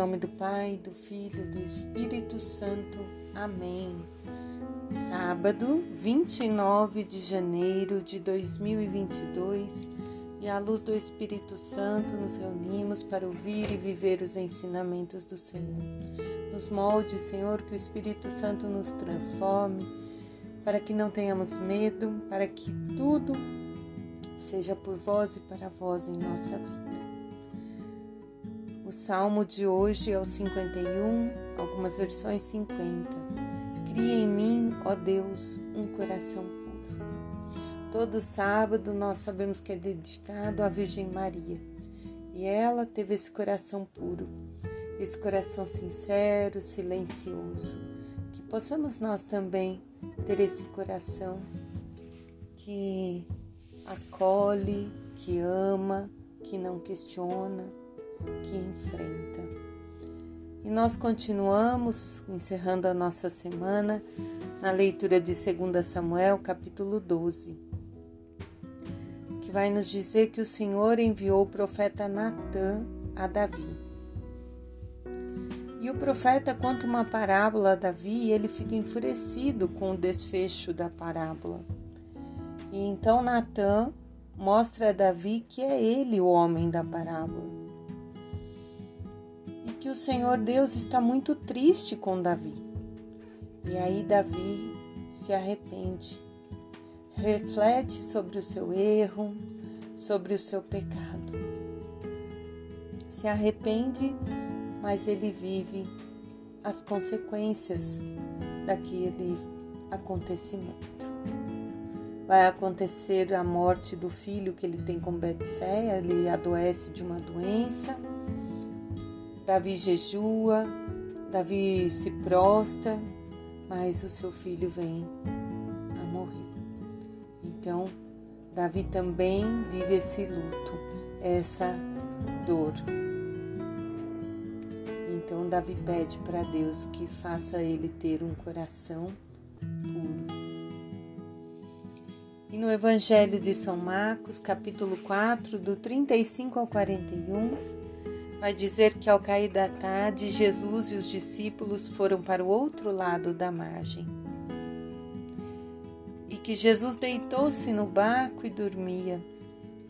nome do Pai, do Filho, do Espírito Santo. Amém. Sábado, 29 de janeiro de 2022, e à luz do Espírito Santo nos reunimos para ouvir e viver os ensinamentos do Senhor. Nos molde, Senhor, que o Espírito Santo nos transforme, para que não tenhamos medo, para que tudo seja por vós e para vós em nossa vida. O salmo de hoje é o 51, algumas versões 50. Cria em mim, ó Deus, um coração puro. Todo sábado nós sabemos que é dedicado à Virgem Maria e ela teve esse coração puro, esse coração sincero, silencioso. Que possamos nós também ter esse coração que acolhe, que ama, que não questiona que enfrenta. E nós continuamos encerrando a nossa semana na leitura de 2 Samuel, capítulo 12, que vai nos dizer que o Senhor enviou o profeta Natã a Davi. E o profeta conta uma parábola a Davi e ele fica enfurecido com o desfecho da parábola. E então Natã mostra a Davi que é ele o homem da parábola que o Senhor Deus está muito triste com Davi. E aí Davi se arrepende, reflete sobre o seu erro, sobre o seu pecado. Se arrepende, mas ele vive as consequências daquele acontecimento. Vai acontecer a morte do filho que ele tem com Betséia, ele adoece de uma doença Davi jejua, Davi se prostra, mas o seu filho vem a morrer. Então, Davi também vive esse luto, essa dor. Então, Davi pede para Deus que faça ele ter um coração puro. E no Evangelho de São Marcos, capítulo 4, do 35 ao 41, vai dizer que ao cair da tarde, Jesus e os discípulos foram para o outro lado da margem. E que Jesus deitou-se no barco e dormia.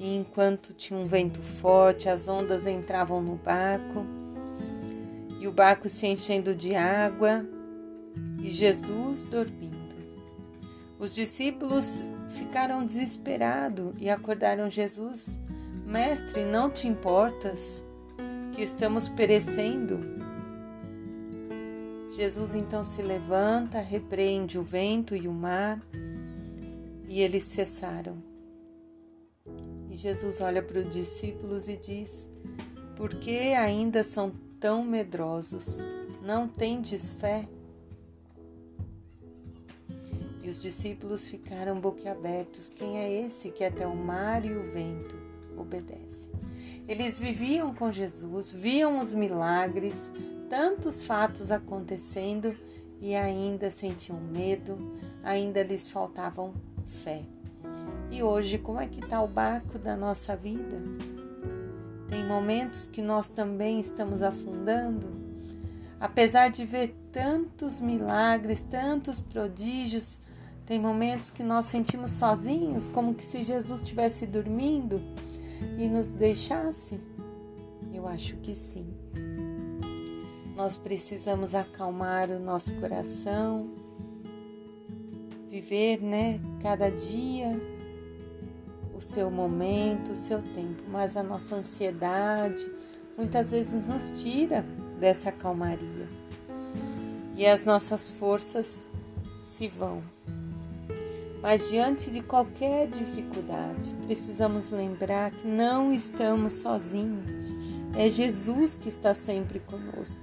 E enquanto tinha um vento forte, as ondas entravam no barco, e o barco se enchendo de água, e Jesus dormindo. Os discípulos ficaram desesperados e acordaram Jesus. Mestre, não te importas? Que estamos perecendo. Jesus então se levanta, repreende o vento e o mar e eles cessaram. E Jesus olha para os discípulos e diz: Por que ainda são tão medrosos? Não tendes fé? E os discípulos ficaram boquiabertos. Quem é esse que até o mar e o vento obedece? Eles viviam com Jesus, viam os milagres, tantos fatos acontecendo e ainda sentiam medo, ainda lhes faltavam fé. E hoje, como é que está o barco da nossa vida? Tem momentos que nós também estamos afundando, apesar de ver tantos milagres, tantos prodígios, tem momentos que nós sentimos sozinhos, como que se Jesus estivesse dormindo e nos deixasse? Eu acho que sim. Nós precisamos acalmar o nosso coração, viver, né, cada dia o seu momento, o seu tempo, mas a nossa ansiedade muitas vezes nos tira dessa calmaria. E as nossas forças se vão. Mas diante de qualquer dificuldade, precisamos lembrar que não estamos sozinhos. É Jesus que está sempre conosco.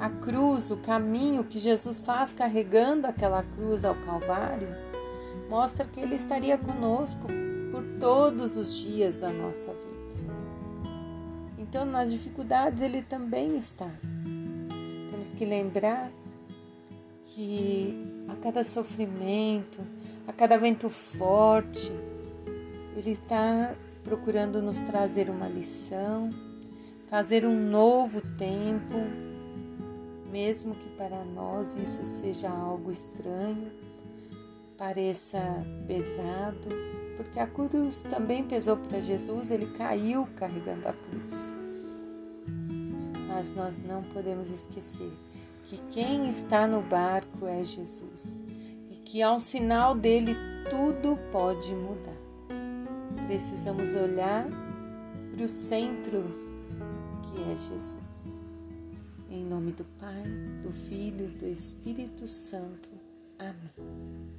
A cruz, o caminho que Jesus faz carregando aquela cruz ao Calvário, mostra que Ele estaria conosco por todos os dias da nossa vida. Então, nas dificuldades, Ele também está. Temos que lembrar que a cada sofrimento, a cada vento forte, Ele está procurando nos trazer uma lição, fazer um novo tempo, mesmo que para nós isso seja algo estranho, pareça pesado, porque a cruz também pesou para Jesus, ele caiu carregando a cruz. Mas nós não podemos esquecer que quem está no barco é Jesus que ao sinal dele tudo pode mudar. Precisamos olhar para o centro que é Jesus. Em nome do Pai, do Filho, do Espírito Santo. Amém.